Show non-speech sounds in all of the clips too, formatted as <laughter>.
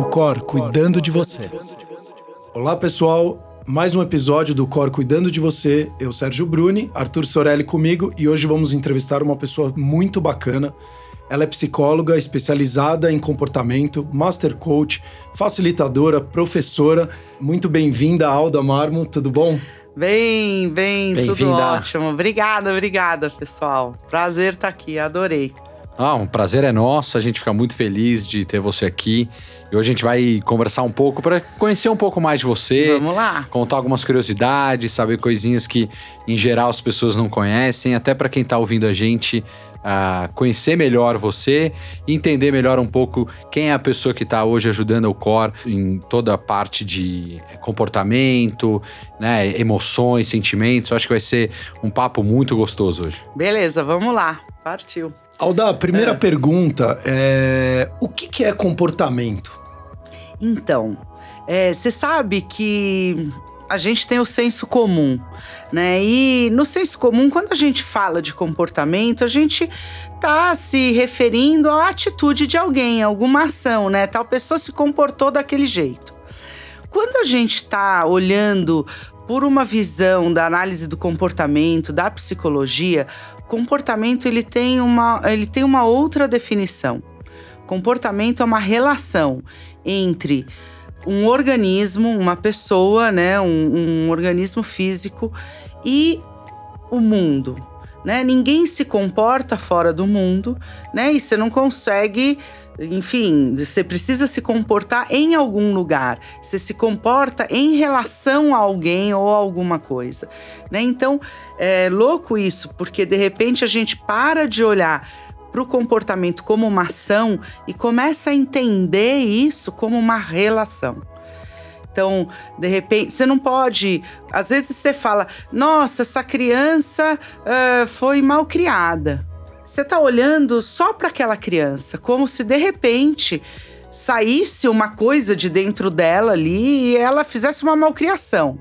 O Cor cuidando de você. Olá, pessoal. Mais um episódio do Cor Cuidando de Você. Eu, Sérgio Bruni, Arthur Sorelli comigo e hoje vamos entrevistar uma pessoa muito bacana. Ela é psicóloga especializada em comportamento, master coach, facilitadora, professora. Muito bem-vinda, Alda Marmo, tudo bom? Bem, bem, tudo ótimo. Obrigada, obrigada, pessoal. Prazer estar aqui, adorei. Ah, um prazer é nosso, a gente fica muito feliz de ter você aqui. E hoje a gente vai conversar um pouco para conhecer um pouco mais de você. Vamos lá. Contar algumas curiosidades, saber coisinhas que em geral as pessoas não conhecem, até para quem está ouvindo a gente uh, conhecer melhor você entender melhor um pouco quem é a pessoa que está hoje ajudando o Core em toda a parte de comportamento, né, emoções, sentimentos. Eu acho que vai ser um papo muito gostoso hoje. Beleza, vamos lá. Partiu. Alda, primeira é. pergunta é: o que, que é comportamento? Então, você é, sabe que a gente tem o senso comum, né? E no senso comum, quando a gente fala de comportamento, a gente tá se referindo à atitude de alguém, alguma ação, né? Tal pessoa se comportou daquele jeito. Quando a gente está olhando por uma visão da análise do comportamento, da psicologia, comportamento ele tem uma, ele tem uma outra definição. Comportamento é uma relação entre um organismo, uma pessoa, né, um, um organismo físico e o mundo. Né? Ninguém se comporta fora do mundo, né? E você não consegue enfim, você precisa se comportar em algum lugar. Você se comporta em relação a alguém ou a alguma coisa, né? Então, é louco isso, porque de repente a gente para de olhar para o comportamento como uma ação e começa a entender isso como uma relação. Então, de repente, você não pode. Às vezes você fala, nossa, essa criança uh, foi mal criada você está olhando só para aquela criança, como se de repente saísse uma coisa de dentro dela ali e ela fizesse uma malcriação.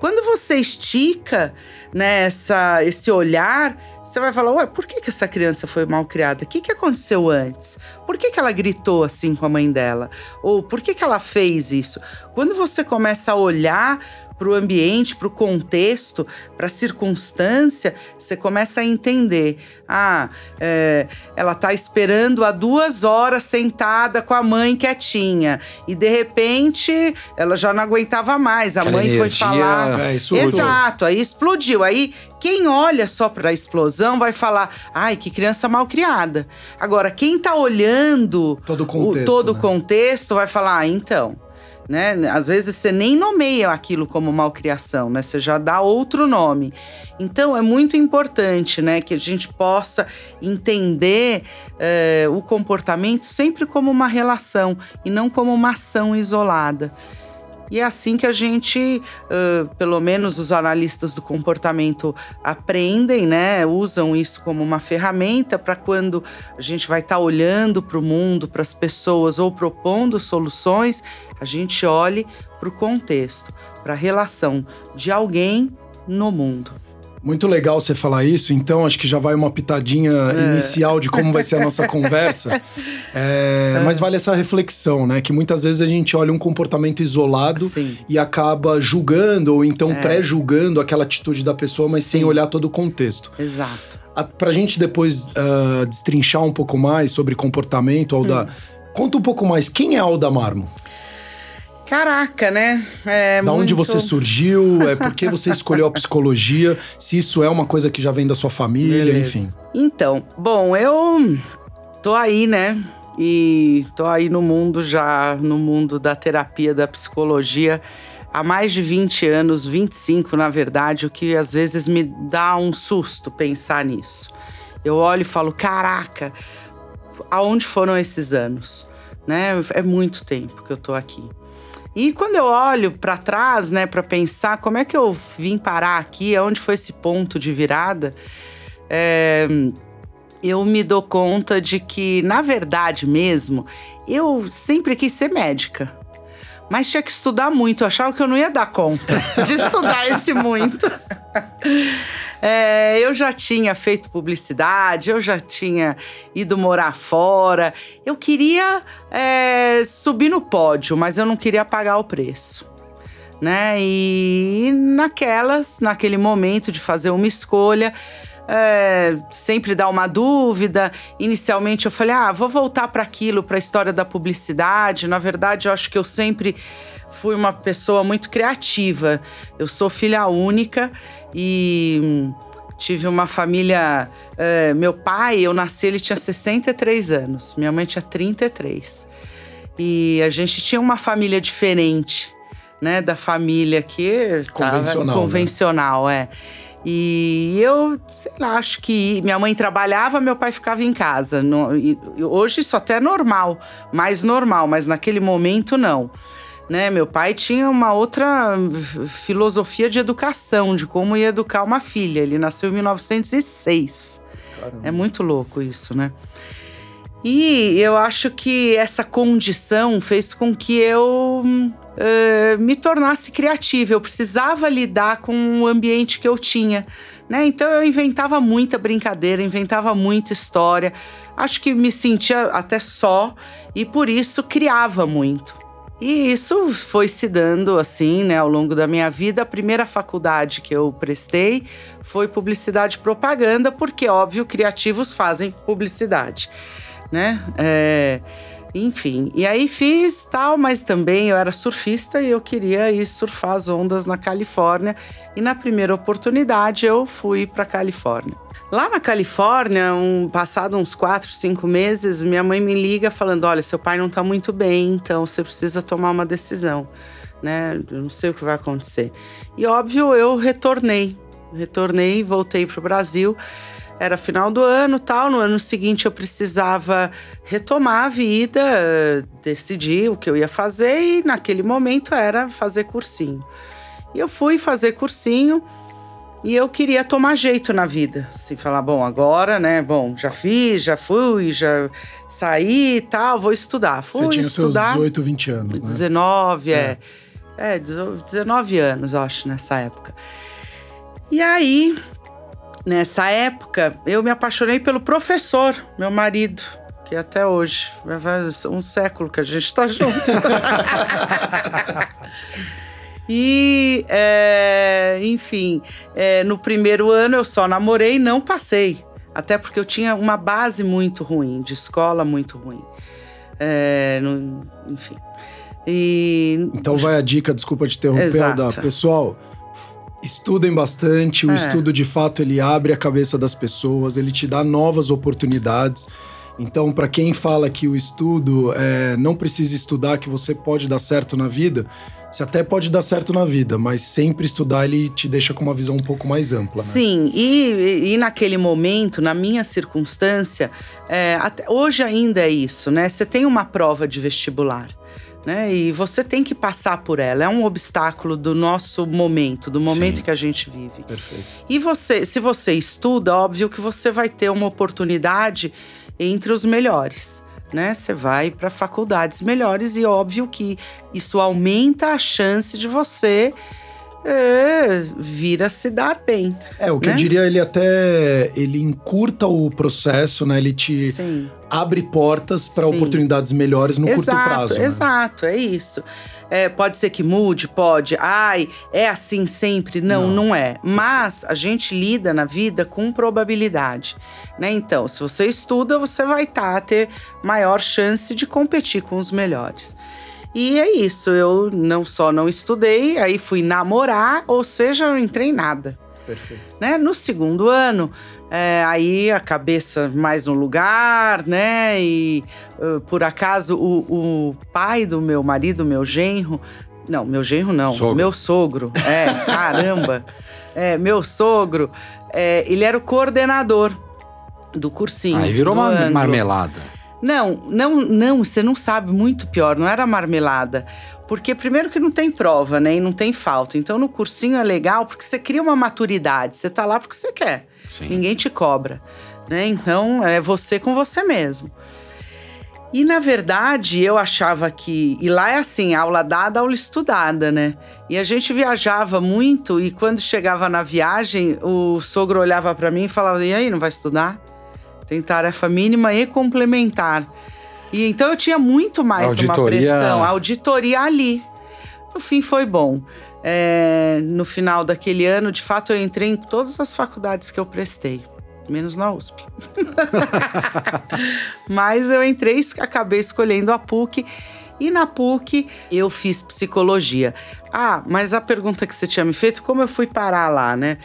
Quando você estica nessa né, esse olhar, você vai falar: Ué, por que, que essa criança foi mal criada? O que, que aconteceu antes? Por que, que ela gritou assim com a mãe dela? Ou por que, que ela fez isso? Quando você começa a olhar para o ambiente, para o contexto, para a circunstância, você começa a entender. Ah, é, ela está esperando há duas horas sentada com a mãe quietinha. E de repente ela já não aguentava mais. A mãe foi falar. É, Exato, aí explodiu. Aí quem olha só para a explosão vai falar: ai, que criança mal criada. Agora, quem está olhando todo o contexto, o, todo né? contexto vai falar: ah, então né? Às vezes você nem nomeia aquilo como malcriação, né? Você já dá outro nome. Então é muito importante, né, que a gente possa entender eh, o comportamento sempre como uma relação e não como uma ação isolada. E é assim que a gente, uh, pelo menos os analistas do comportamento, aprendem, né? Usam isso como uma ferramenta para quando a gente vai estar tá olhando para o mundo, para as pessoas ou propondo soluções, a gente olhe para o contexto, para a relação de alguém no mundo. Muito legal você falar isso, então acho que já vai uma pitadinha é. inicial de como vai ser a <laughs> nossa conversa. É, é. Mas vale essa reflexão, né? Que muitas vezes a gente olha um comportamento isolado Sim. e acaba julgando ou então é. pré-julgando aquela atitude da pessoa, mas Sim. sem olhar todo o contexto. Exato. A, pra gente depois uh, destrinchar um pouco mais sobre comportamento, Alda, hum. conta um pouco mais, quem é Alda Marmo? Caraca, né? É da muito... onde você surgiu? É por que você escolheu a <laughs> psicologia? Se isso é uma coisa que já vem da sua família, Beleza. enfim. Então, bom, eu tô aí, né? E tô aí no mundo já, no mundo da terapia, da psicologia, há mais de 20 anos, 25 na verdade, o que às vezes me dá um susto pensar nisso. Eu olho e falo, caraca, aonde foram esses anos? Né? É muito tempo que eu tô aqui. E quando eu olho para trás, né, para pensar como é que eu vim parar aqui, aonde foi esse ponto de virada, é, eu me dou conta de que, na verdade mesmo, eu sempre quis ser médica. Mas tinha que estudar muito, eu achava que eu não ia dar conta de estudar esse muito. É, eu já tinha feito publicidade, eu já tinha ido morar fora. Eu queria é, subir no pódio, mas eu não queria pagar o preço. Né? E naquelas, naquele momento de fazer uma escolha, é, sempre dá uma dúvida. Inicialmente eu falei, ah, vou voltar para aquilo, para a história da publicidade. Na verdade, eu acho que eu sempre fui uma pessoa muito criativa. Eu sou filha única e hum, tive uma família. É, meu pai, eu nasci, ele tinha 63 anos, minha mãe tinha 33. E a gente tinha uma família diferente, né? Da família que. Convencional. Convencional, né? é. E eu, sei lá, acho que minha mãe trabalhava, meu pai ficava em casa. hoje isso até é normal, mais normal, mas naquele momento não. Né? Meu pai tinha uma outra filosofia de educação, de como ia educar uma filha. Ele nasceu em 1906. Caramba. É muito louco isso, né? E eu acho que essa condição fez com que eu uh, me tornasse criativa. Eu precisava lidar com o ambiente que eu tinha. Né? Então eu inventava muita brincadeira, inventava muita história. Acho que me sentia até só e por isso criava muito. E isso foi se dando assim, né, ao longo da minha vida. A primeira faculdade que eu prestei foi publicidade e propaganda, porque, óbvio, criativos fazem publicidade, né? É, enfim, e aí fiz tal, mas também eu era surfista e eu queria ir surfar as ondas na Califórnia. E na primeira oportunidade eu fui para Califórnia. Lá na Califórnia, um, passado uns quatro, cinco meses, minha mãe me liga falando: olha, seu pai não está muito bem, então você precisa tomar uma decisão, né? Eu não sei o que vai acontecer. E óbvio, eu retornei, retornei, voltei para o Brasil. Era final do ano, tal. No ano seguinte eu precisava retomar a vida, decidir o que eu ia fazer e naquele momento era fazer cursinho. E eu fui fazer cursinho. E eu queria tomar jeito na vida, assim, falar, bom, agora, né, bom, já fiz, já fui, já saí e tal, vou estudar. Fui Você tinha estudar. seus 18, 20 anos, né? 19, é. é. É, 19 anos, eu acho, nessa época. E aí, nessa época, eu me apaixonei pelo professor, meu marido, que até hoje, faz um século que a gente está junto. <laughs> E, é, enfim, é, no primeiro ano eu só namorei e não passei. Até porque eu tinha uma base muito ruim, de escola muito ruim. É, enfim. E... Então vai a dica, desculpa te interromper, da pessoal. Estudem bastante, o é. estudo de fato ele abre a cabeça das pessoas, ele te dá novas oportunidades. Então, para quem fala que o estudo é, não precisa estudar, que você pode dar certo na vida, você até pode dar certo na vida, mas sempre estudar ele te deixa com uma visão um pouco mais ampla. Né? Sim, e, e naquele momento, na minha circunstância, é, até, hoje ainda é isso, né? Você tem uma prova de vestibular. Né? E você tem que passar por ela. É um obstáculo do nosso momento, do momento Sim. que a gente vive. Perfeito. E você, se você estuda, óbvio que você vai ter uma oportunidade entre os melhores né? Você vai para faculdades melhores e óbvio que isso aumenta a chance de você é, vir a se dar bem. É, o que né? eu diria, ele até ele encurta o processo, né? Ele te Sim. abre portas para oportunidades melhores no exato, curto prazo. Né? Exato, é isso. É, pode ser que mude, pode. Ai, é assim sempre? Não, não, não, é. Mas a gente lida na vida com probabilidade, né? Então, se você estuda, você vai tá, ter maior chance de competir com os melhores. E é isso, eu não só não estudei, aí fui namorar, ou seja, eu não entrei em nada. Perfeito. Né? No segundo ano, é, aí a cabeça mais no lugar, né? E uh, por acaso o, o, pai do meu marido, meu genro, não, meu genro não, sogro. meu sogro, é, <laughs> caramba, é, meu sogro, é, ele era o coordenador do cursinho. Aí virou uma marmelada. Não, não, não, você não sabe, muito pior, não era marmelada. Porque primeiro que não tem prova, né? E não tem falta. Então no cursinho é legal porque você cria uma maturidade, você tá lá porque você quer. Sim. Ninguém te cobra, né? Então é você com você mesmo. E na verdade, eu achava que. E lá é assim: aula dada, aula estudada, né? E a gente viajava muito, e quando chegava na viagem, o sogro olhava para mim e falava: E aí, não vai estudar? Tem tarefa mínima e complementar. E então eu tinha muito mais Auditoria... uma pressão. Auditoria ali. No fim foi bom. É, no final daquele ano, de fato, eu entrei em todas as faculdades que eu prestei menos na USP. <laughs> Mas eu entrei e acabei escolhendo a PUC. E na PUC eu fiz psicologia. Ah, mas a pergunta que você tinha me feito, como eu fui parar lá, né?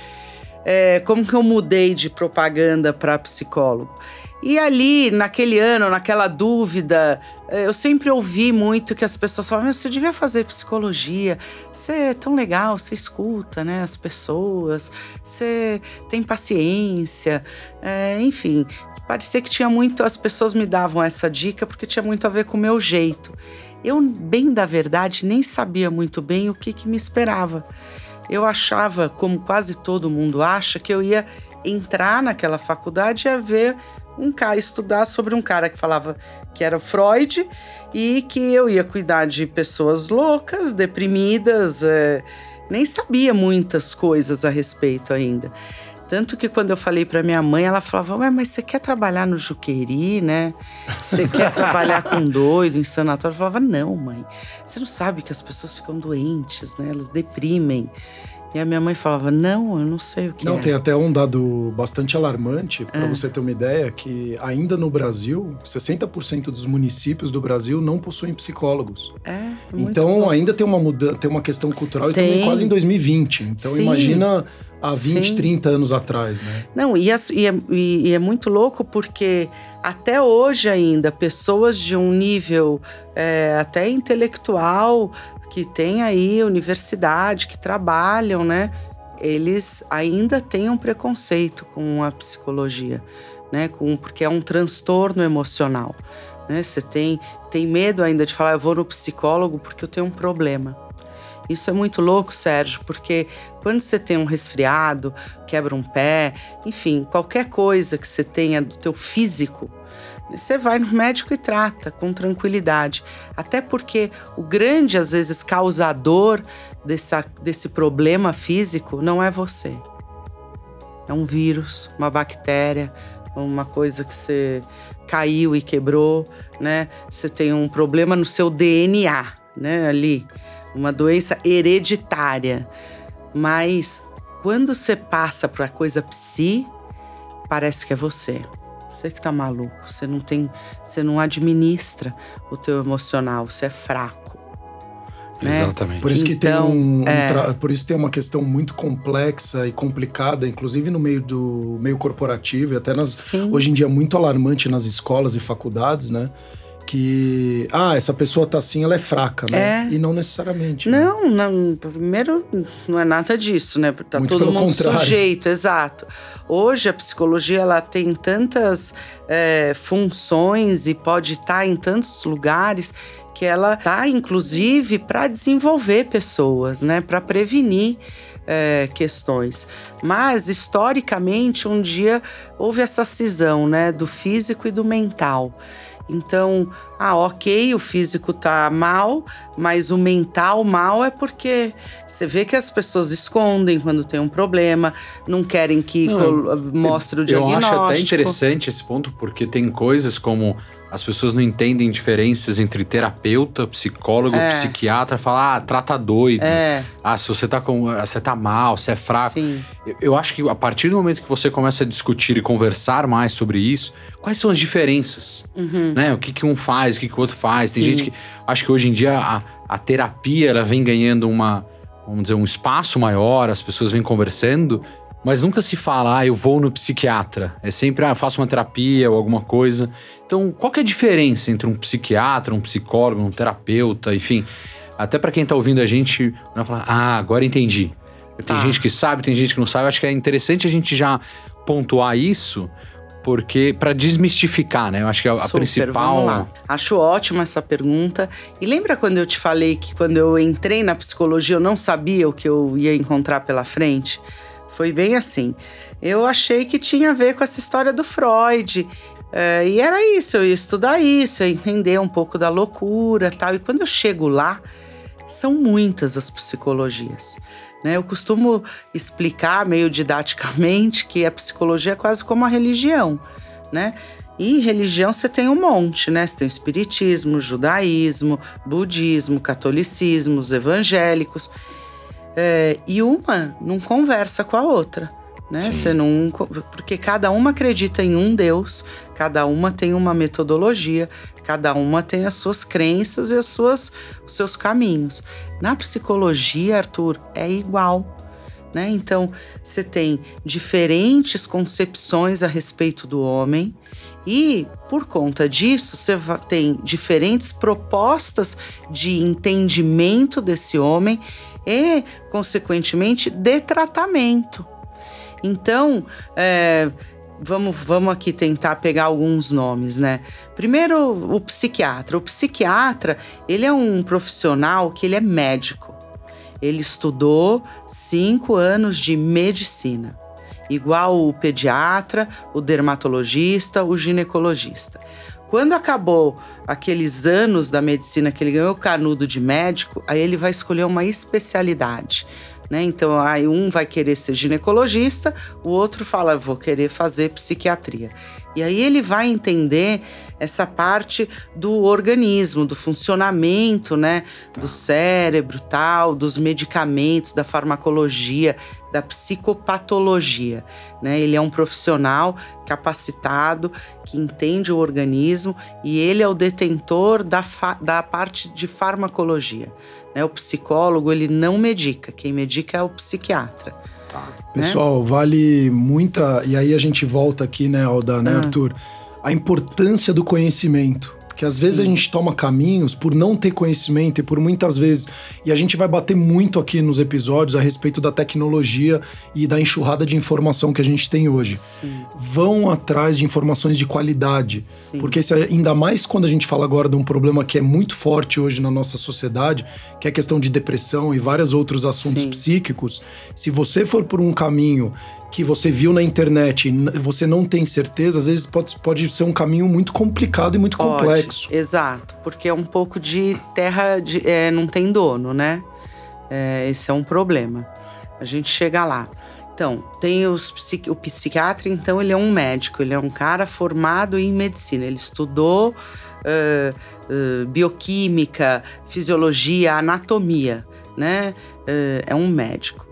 É, como que eu mudei de propaganda para psicólogo? E ali, naquele ano, naquela dúvida, eh, eu sempre ouvi muito que as pessoas falavam: você devia fazer psicologia, você é tão legal, você escuta né, as pessoas, você tem paciência, é, enfim. Parecia que tinha muito, as pessoas me davam essa dica porque tinha muito a ver com o meu jeito. Eu, bem da verdade, nem sabia muito bem o que, que me esperava. Eu achava, como quase todo mundo acha, que eu ia entrar naquela faculdade e ver um cara estudar sobre um cara que falava que era Freud e que eu ia cuidar de pessoas loucas, deprimidas, é, nem sabia muitas coisas a respeito ainda. Tanto que quando eu falei para minha mãe, ela falava: Ué, mas você quer trabalhar no Juqueri, né? Você quer trabalhar com doido em sanatório? Eu falava: Não, mãe. Você não sabe que as pessoas ficam doentes, né? Elas deprimem. E a minha mãe falava: Não, eu não sei o que Não, é. tem até um dado bastante alarmante, para É. você ter uma ideia, que ainda no Brasil, 60% dos municípios do Brasil não possuem psicólogos. É, Então bom. ainda tem uma mudança, tem uma questão cultural e também Tem. quase em 2020. Então Sim. imagina há 20, Sim. 30 anos atrás, né? Não, e, as- e é, e é muito louco porque até hoje ainda, pessoas de um nível é, até intelectual, que tem aí universidade, que trabalham, né? Eles ainda têm um preconceito com a psicologia, né? Com, porque é um transtorno emocional. Né? Você tem, tem medo ainda de falar, eu vou no psicólogo porque eu tenho um problema. Isso é muito louco, Sérgio, porque quando você tem um resfriado, quebra um pé, enfim, qualquer coisa que você tenha do teu físico, você vai no médico e trata com tranquilidade. Até porque o grande, às vezes, causador dessa, desse problema físico não é você. É um vírus, uma bactéria, uma coisa que você caiu e quebrou, né? Você tem um problema no seu DNA, né? Ali, uma doença hereditária. Mas quando você passa para coisa psi, parece que é você. Você que tá maluco, você não tem, você não administra o teu emocional, você é fraco. né? Exatamente. Por isso que Então, tem um, um é. tra- por isso tem uma questão muito complexa e complicada, inclusive no meio do meio corporativo e até nas Sim. hoje em dia muito alarmante nas escolas e faculdades, né? Que ah, essa pessoa tá assim, ela é fraca, né? É. E não necessariamente. né? Não, não, primeiro não é nada disso, né? Tá Muito todo mundo contrário. sujeito, exato. Hoje a psicologia ela tem tantas é, funções e pode estar em tantos lugares que ela tá inclusive para desenvolver pessoas, né? Para prevenir é, questões. Mas historicamente um dia houve essa cisão, né? Do físico e do mental. Então, ah, ok, o físico tá mal, mas o mental mal é porque você vê que as pessoas escondem quando tem um problema, não querem que Não, mostre o Eu diagnóstico. acho até interessante esse ponto, porque tem coisas como as pessoas não entendem diferenças entre terapeuta, psicólogo, É. psiquiatra, falar, ah, trata doido. É, Ah, se você tá com. ah, Você tá mal, você é fraco. sim. Eu- Eu acho que a partir do momento que você começa a discutir e conversar mais sobre isso, quais são as diferenças? Uhum. Né? O que, que um faz, o que, que o outro faz. Tem Sim. gente que. Acho que hoje em dia a, a terapia ela vem ganhando uma. Vamos dizer, um espaço maior, as pessoas vêm conversando, mas nunca se fala, ah, eu vou no psiquiatra. É sempre, ah, eu faço uma terapia ou alguma coisa. Então, qual que é a diferença entre um psiquiatra, um psicólogo, um terapeuta, enfim? Até para quem tá ouvindo a gente, vai falar, ah, agora entendi. Tem Tá. gente que sabe, tem gente que não sabe. Acho que é interessante a gente já pontuar isso, porque para desmistificar, né? Eu acho que a, a Super, principal. vamos lá. Acho ótima essa pergunta. E lembra quando eu te falei que quando eu entrei na psicologia eu não sabia o que eu ia encontrar pela frente? Foi bem assim. Eu achei que tinha a ver com essa história do Freud. É, e era isso, eu ia estudar isso, ia entender um pouco da loucura tal. E quando eu chego lá, são muitas as psicologias. Né? Eu costumo explicar meio didaticamente que a psicologia é quase como a religião, né? E religião você tem um monte, né? Você tem o espiritismo, judaísmo, budismo, catolicismo, os evangélicos. É, e uma não conversa com a outra né? Você não, porque cada uma acredita em um Deus, cada uma tem uma metodologia, cada uma tem as suas crenças e as suas, os seus caminhos. Na psicologia, Arthur, é igual. Né? Então, você tem diferentes concepções a respeito do homem, e por conta disso, você tem diferentes propostas de entendimento desse homem e, consequentemente, de tratamento. Então, é, vamos, vamos aqui tentar pegar alguns nomes, né? Primeiro, o psiquiatra. O psiquiatra, ele é um profissional que ele é médico. Ele estudou cinco anos de medicina, igual o pediatra, o dermatologista, o ginecologista. Quando acabou aqueles anos da medicina que ele ganhou o canudo de médico, aí ele vai escolher uma especialidade. Né? Então, aí um vai querer ser ginecologista, o outro fala, vou querer fazer psiquiatria. E aí ele vai entender essa parte do organismo, do funcionamento, né, do cérebro, tal, dos medicamentos, da farmacologia, da psicopatologia, né? Ele é um profissional capacitado que entende o organismo e ele é o detentor da, da parte de farmacologia. Né? O psicólogo ele não medica, quem medica é o psiquiatra. Tá. Né? Pessoal, vale muita. E aí a gente volta aqui, né, Alda, né, ah. Arthur? A importância do conhecimento que às Sim. vezes a gente toma caminhos por não ter conhecimento e por muitas vezes. E a gente vai bater muito aqui nos episódios a respeito da tecnologia e da enxurrada de informação que a gente tem hoje. Sim. Vão atrás de informações de qualidade. Sim. Porque se, ainda mais quando a gente fala agora de um problema que é muito forte hoje na nossa sociedade, que é a questão de depressão e vários outros assuntos psíquicos, se você for por um caminho que você viu na internet e você não tem certeza, às vezes pode, pode ser um caminho muito complicado e muito pode, complexo. Exato, porque é um pouco de terra de, é, não tem dono, né? É, esse é um problema. A gente chega lá. Então, tem os, o psiquiatra, então ele é um médico, ele é um cara formado em medicina, ele estudou uh, uh, bioquímica, fisiologia, anatomia, né? Uh, é um médico.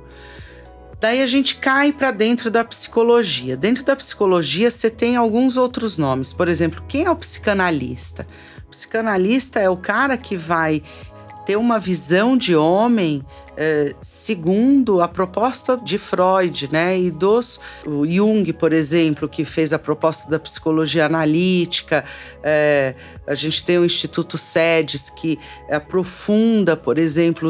Daí a gente cai para dentro da psicologia. Dentro da psicologia você tem alguns outros nomes. Por exemplo, quem é o psicanalista? O psicanalista é o cara que vai ter uma visão de homem eh, segundo a proposta de Freud, né? E dos Jung, por exemplo, que fez a proposta da psicologia analítica. Eh, a gente tem o Instituto SEDES que aprofunda, por exemplo,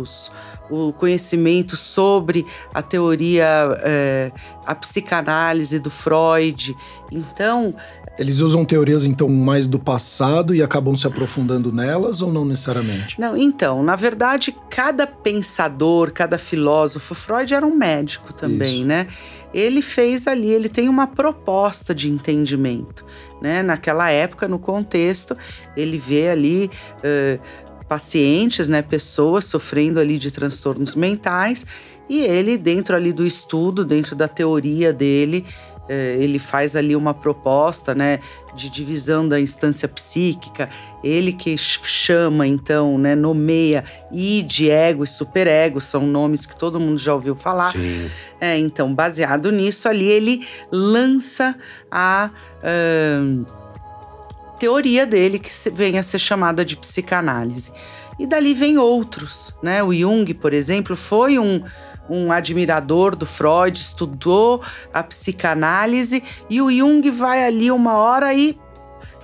os o conhecimento sobre a teoria, é, a psicanálise do Freud. Então. Eles usam teorias, então, mais do passado e acabam se aprofundando nelas ou não necessariamente? Não, então, na verdade, cada pensador, cada filósofo, Freud era um médico também, Isso. né? Ele fez ali, ele tem uma proposta de entendimento. Né? Naquela época, no contexto, ele vê ali uh, pacientes, né, pessoas sofrendo ali de transtornos mentais, e ele dentro ali do estudo, dentro da teoria dele, ele faz ali uma proposta, né, de divisão da instância psíquica. Ele que chama então, né, nomeia id, ego e superego, são nomes que todo mundo já ouviu falar. Sim. É, então, baseado nisso ali, ele lança a uh, teoria dele que vem a ser chamada de psicanálise. E dali vem outros, né? O Jung, por exemplo, foi um, um admirador do Freud, estudou a psicanálise e o Jung vai ali uma hora e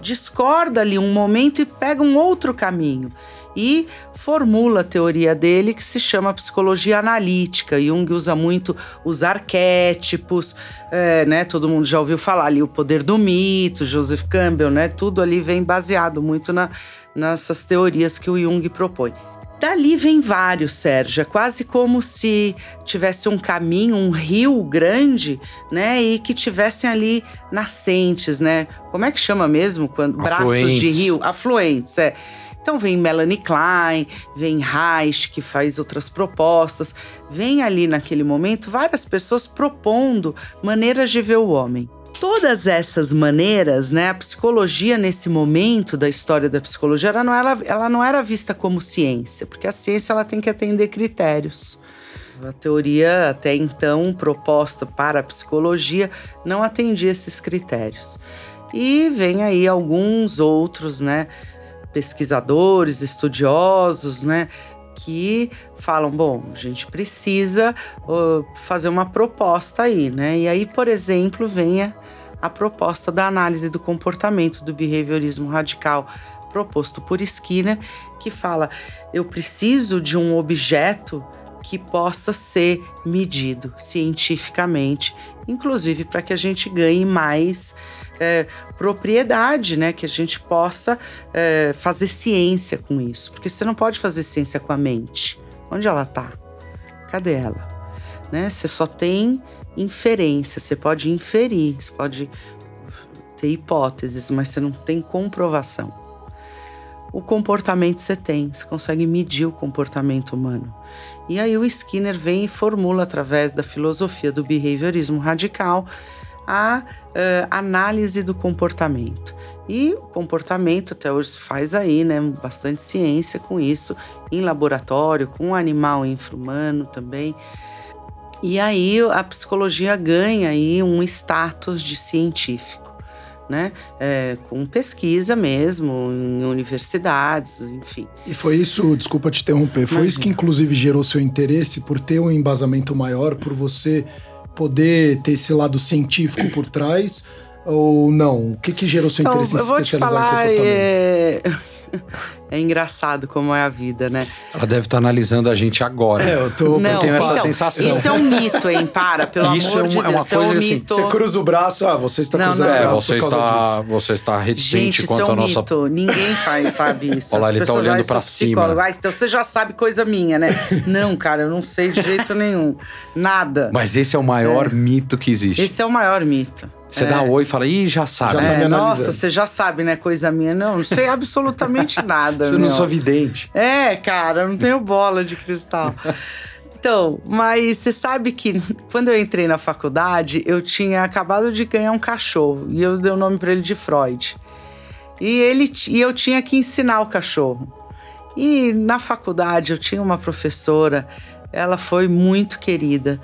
discorda ali um momento e pega um outro caminho e formula a teoria dele que se chama psicologia analítica. Jung usa muito os arquétipos, é, né? Todo mundo já ouviu falar ali o poder do mito, Joseph Campbell, né? Tudo ali vem baseado muito na, nessas teorias que o Jung propõe. Dali vem vários, Sérgio. É quase como se tivesse um caminho, um rio grande, né? E que tivessem ali nascentes, né? Como é que chama mesmo? Quando, braços de rio, afluentes, é. Então vem Melanie Klein, vem Reich, que faz outras propostas, vem ali naquele momento várias pessoas propondo maneiras de ver o homem todas essas maneiras, né, a psicologia nesse momento da história da psicologia, ela não era, ela não era vista como ciência, porque a ciência ela tem que atender critérios. A teoria até então proposta para a psicologia não atendia esses critérios. E vem aí alguns outros, né, pesquisadores, estudiosos, né, que falam, bom, a gente precisa uh, fazer uma proposta aí, né? E aí, por exemplo, vem a proposta da análise do comportamento do behaviorismo radical proposto por Skinner, que fala: eu preciso de um objeto que possa ser medido cientificamente, inclusive para que a gente ganhe mais é, propriedade, né? Que a gente possa é, fazer ciência com isso. Porque você não pode fazer ciência com a mente. Onde ela está? Cadê ela? Né? Você só tem inferência, você pode inferir, você pode ter hipóteses, mas você não tem comprovação. O comportamento você tem, você consegue medir o comportamento humano. E aí o Skinner vem e formula através da filosofia do behaviorismo radical a uh, análise do comportamento. E o comportamento até hoje faz aí, né? Bastante ciência com isso, em laboratório, com animal infra-humano também. E aí a psicologia ganha aí um status de científico. Né? É, com pesquisa mesmo, em universidades, enfim. E foi isso, desculpa te interromper, foi Imagina. isso que inclusive gerou seu interesse por ter um embasamento maior, por você poder ter esse lado científico por trás ou não? O que, que gerou seu então, interesse em se especializar falar, em comportamento? É... É engraçado como é a vida, né? Ela deve estar tá analisando a gente agora. É, eu, tô, não, eu tenho essa então, sensação. Isso é um mito, hein? Para, pelo isso amor é, um, de Deus. É uma coisa é um assim. Mito. Você cruza o braço, ah, você está não, cruzando não. o braço. É, você está, você está reticente gente, quanto isso é um a nossa. Mito. Ninguém faz, sabe <laughs> isso. Olha lá, ele está olhando para cima. Ah, então você já sabe coisa minha, né? <laughs> não, cara, eu não sei de jeito nenhum. Nada. Mas esse é o maior é. mito que existe. Esse é o maior mito. Você é. dá oi e fala, ih, já sabe. Já tá é, nossa, você já sabe, né? Coisa minha. Não, não sei <laughs> absolutamente nada. Você meu. não sou vidente. É, cara, eu não tenho bola de cristal. <laughs> Então, mas você sabe que quando eu entrei na faculdade, eu tinha acabado de ganhar um cachorro e eu dei o nome para ele de Freud. E ele e eu tinha que ensinar o cachorro. E na faculdade eu tinha uma professora, ela foi muito querida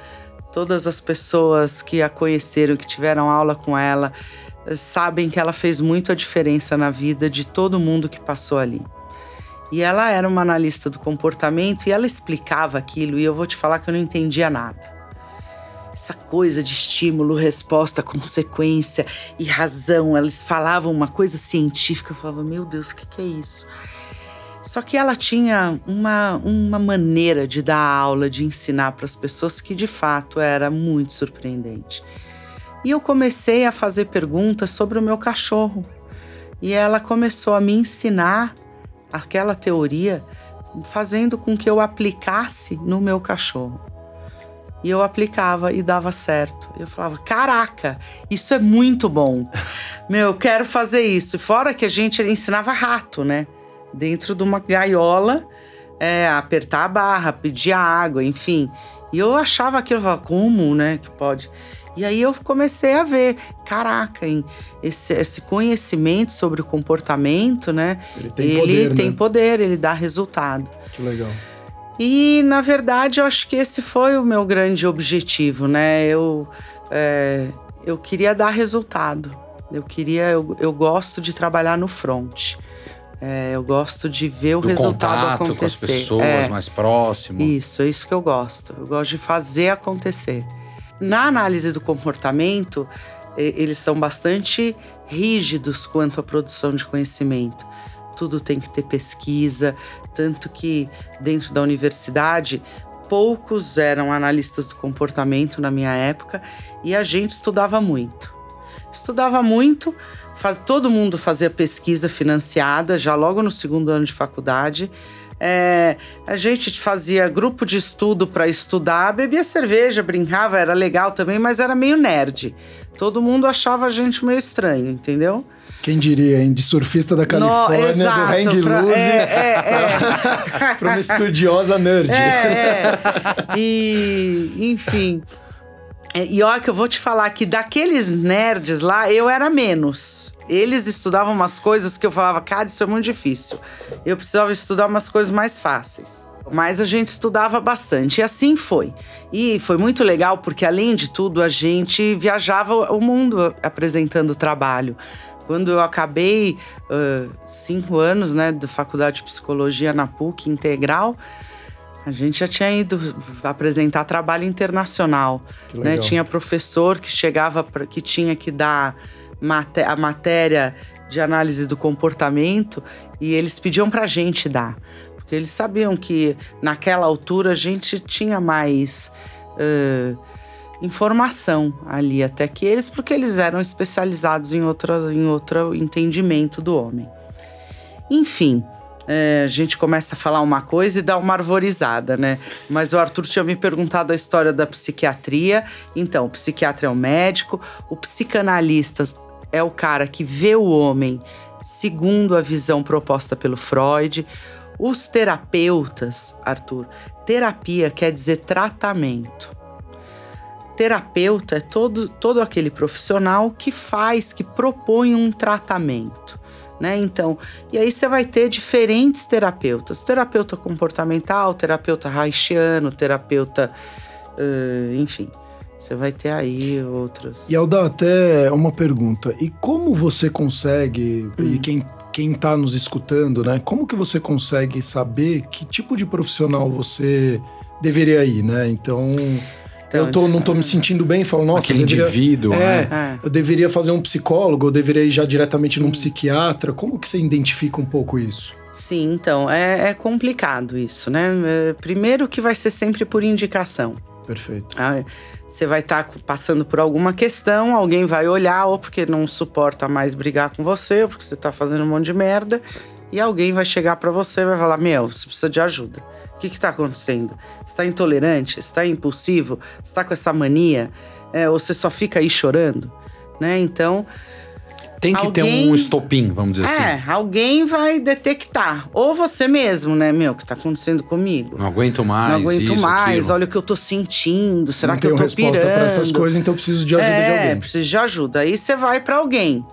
Todas as pessoas que a conheceram, que tiveram aula com ela, sabem que ela fez muito a diferença na vida de todo mundo que passou ali. E ela era uma analista do comportamento e ela explicava aquilo, e eu vou te falar que eu não entendia nada. Essa coisa de estímulo, resposta, consequência e razão, eles falavam uma coisa científica, eu falava, meu Deus, o que, que é isso? Só que ela tinha uma, uma maneira de dar aula, de ensinar para as pessoas que de fato era muito surpreendente. E eu comecei a fazer perguntas sobre o meu cachorro. E ela começou a me ensinar aquela teoria, fazendo com que eu aplicasse no meu cachorro. E eu aplicava e dava certo. Eu falava: caraca, isso é muito bom. <laughs> Meu, eu quero fazer isso. Fora que a gente ensinava rato, né? dentro de uma gaiola, é, apertar a barra, pedir água, enfim. E eu achava aquilo, eu falava, como, né, que pode? E aí eu comecei a ver, caraca, hein, esse, esse conhecimento sobre o comportamento, né? Ele tem ele poder, tem né? poder, ele dá resultado. Que legal. E na verdade eu acho que esse foi o meu grande objetivo, né? Eu, é, eu queria dar resultado. Eu queria, eu, eu gosto de trabalhar no front. É, eu gosto de ver o Do resultado acontecer. com as pessoas é, mais próximo. Isso, é isso que eu gosto. Eu gosto de fazer acontecer. Na análise do comportamento, eles são bastante rígidos quanto à produção de conhecimento. Tudo tem que ter pesquisa, tanto que dentro da universidade poucos eram analistas do comportamento na minha época e a gente estudava muito. Estudava muito, faz, todo mundo fazia pesquisa financiada já logo no segundo ano de faculdade. É, a gente fazia grupo de estudo para estudar, bebia cerveja, brincava, era legal também, mas era meio nerd. Todo mundo achava a gente meio estranho, entendeu? Quem diria, hein? De surfista da Califórnia, no, exato, do hang pra, loose, é, é, <laughs> é. uma estudiosa nerd. É, é. E, enfim. É, e olha que eu vou te falar que daqueles nerds lá, eu era menos. Eles estudavam umas coisas que eu falava, cara, isso é muito difícil. Eu precisava estudar umas coisas mais fáceis. Mas a gente estudava bastante. E assim foi. E foi muito legal porque, além de tudo, a gente viajava o mundo apresentando trabalho. Quando eu acabei uh, cinco anos né, da faculdade de psicologia na PUC integral, a gente já tinha ido apresentar trabalho internacional. Né? Tinha professor que chegava pra, que tinha que dar a matéria de análise do comportamento e eles pediam para a gente dar. Porque eles sabiam que naquela altura a gente tinha mais. Uh, informação ali até que eles, porque eles eram especializados em outra, em outro entendimento do homem. Enfim, é, a gente começa a falar uma coisa e dá uma arvorizada, né? Mas o Arthur tinha me perguntado a história da psiquiatria. Então, o psiquiatra é o médico, o psicanalista é o cara que vê o homem segundo a visão proposta pelo Freud. Os terapeutas, Arthur, terapia quer dizer tratamento. Terapeuta é todo, todo aquele profissional que faz, que propõe um tratamento. Né? Então, e aí você vai ter diferentes terapeutas: terapeuta comportamental, terapeuta haitiano, terapeuta, uh, enfim. Você vai ter aí outras. E Alda, até uma pergunta. E como você consegue, hum. e quem, quem tá nos escutando, né? Como que você consegue saber que tipo de profissional você deveria ir, né? Então. Então, eu tô, não tô me sentindo bem, falo, nossa, Aquele deveria, indivíduo, é, né? eu deveria fazer um psicólogo, eu deveria ir já diretamente num hum. psiquiatra. Como que você identifica um pouco isso? Sim, então, é, é complicado isso, né? É, primeiro que vai ser sempre por indicação. Perfeito. Ah, você vai estar tá passando por alguma questão, alguém vai olhar, ou porque não suporta mais brigar com você, ou porque você tá fazendo um monte de merda, e alguém vai chegar para você e vai falar: Meu, você precisa de ajuda. O que está acontecendo? Está intolerante? Está impulsivo? Está com essa mania? É, ou você só fica aí chorando? Né? Então. Tem que alguém, ter um estopim, vamos dizer é, assim. É, alguém vai detectar. Ou você mesmo, né? Meu, o que está acontecendo comigo? Não aguento mais. Não aguento isso, mais. Aquilo. Olha o que eu estou sentindo. Será Não que eu estou pirando? resposta para essas coisas, então eu preciso de ajuda é, de alguém. preciso de ajuda. Aí você vai para alguém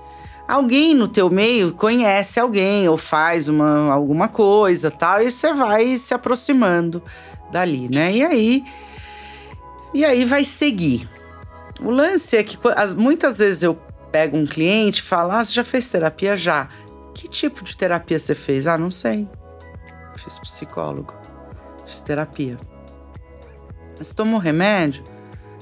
alguém no teu meio conhece alguém ou faz uma, alguma coisa tal e você vai se aproximando dali, né? E aí e aí vai seguir. O lance é que muitas vezes eu pego um cliente e falo: "Ah, você já fez terapia já? Que tipo de terapia você fez? Ah, não sei. Fiz psicólogo. Fiz terapia. Mas tomou remédio?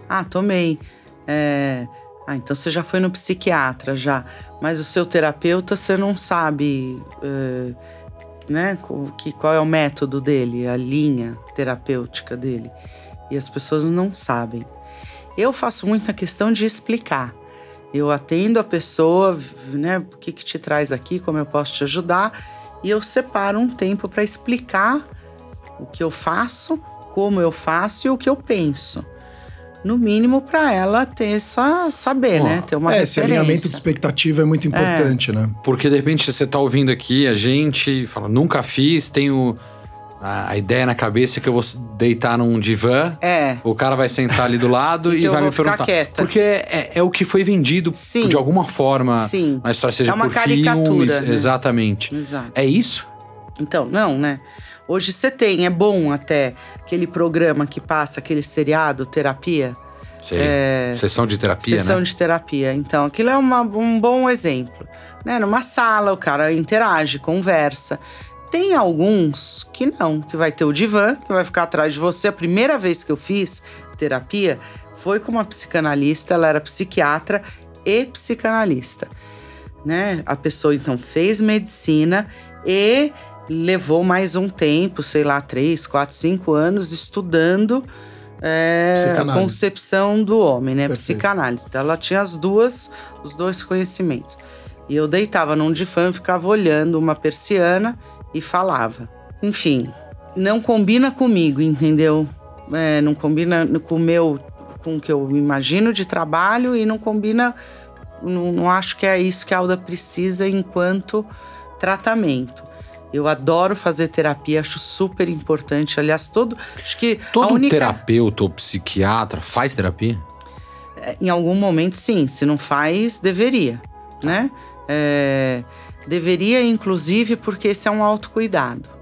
Ah, tomei. É, ah, então você já foi no psiquiatra já, mas o seu terapeuta você não sabe, uh, né? Que, qual é o método dele, a linha terapêutica dele. E as pessoas não sabem. Eu faço muita questão de explicar. Eu atendo a pessoa, né? O que, que te traz aqui, como eu posso te ajudar, e eu separo um tempo para explicar o que eu faço, como eu faço e o que eu penso no mínimo para ela ter essa saber, né? Ter uma é, referência. Esse alinhamento de expectativa é muito importante, é. né? Porque de repente você tá ouvindo aqui a gente fala, nunca fiz, tenho a, ideia na cabeça que eu vou deitar num divã. É. O cara vai sentar ali do lado <laughs> e vai me perguntar. Quieta. Porque é, é, o que foi vendido Sim. de alguma forma Sim. na história, seja é uma por caricatura, filmes. né? Exatamente. Exato. É isso? Então, não, né? Hoje você tem, é bom até aquele programa que passa, aquele seriado, terapia. Sei. É, sessão de terapia, sessão né? de terapia. Então, aquilo é uma, um bom exemplo. Né? Numa sala, o cara interage, conversa. Tem alguns que não, que vai ter o divã, que vai ficar atrás de você. A primeira vez que eu fiz terapia foi com uma psicanalista, ela era psiquiatra e psicanalista. Né? A pessoa então fez medicina e levou mais um tempo, sei lá, três, quatro, cinco anos estudando é, a concepção do homem, né? Perfeito. Psicanálise. Então ela tinha as duas, os dois conhecimentos. E eu deitava num divã, ficava olhando uma persiana e falava. enfim, não combina comigo, entendeu? É, não combina com o meu, com o que eu imagino de trabalho e não combina. Não, não acho que é isso que a Alda precisa enquanto tratamento. Eu adoro fazer terapia, acho super importante. Aliás, todo. Acho que. Todo única, terapeuta ou psiquiatra faz terapia? É, em algum momento, sim. Se não faz, deveria, né? É, deveria, inclusive, porque esse é um autocuidado.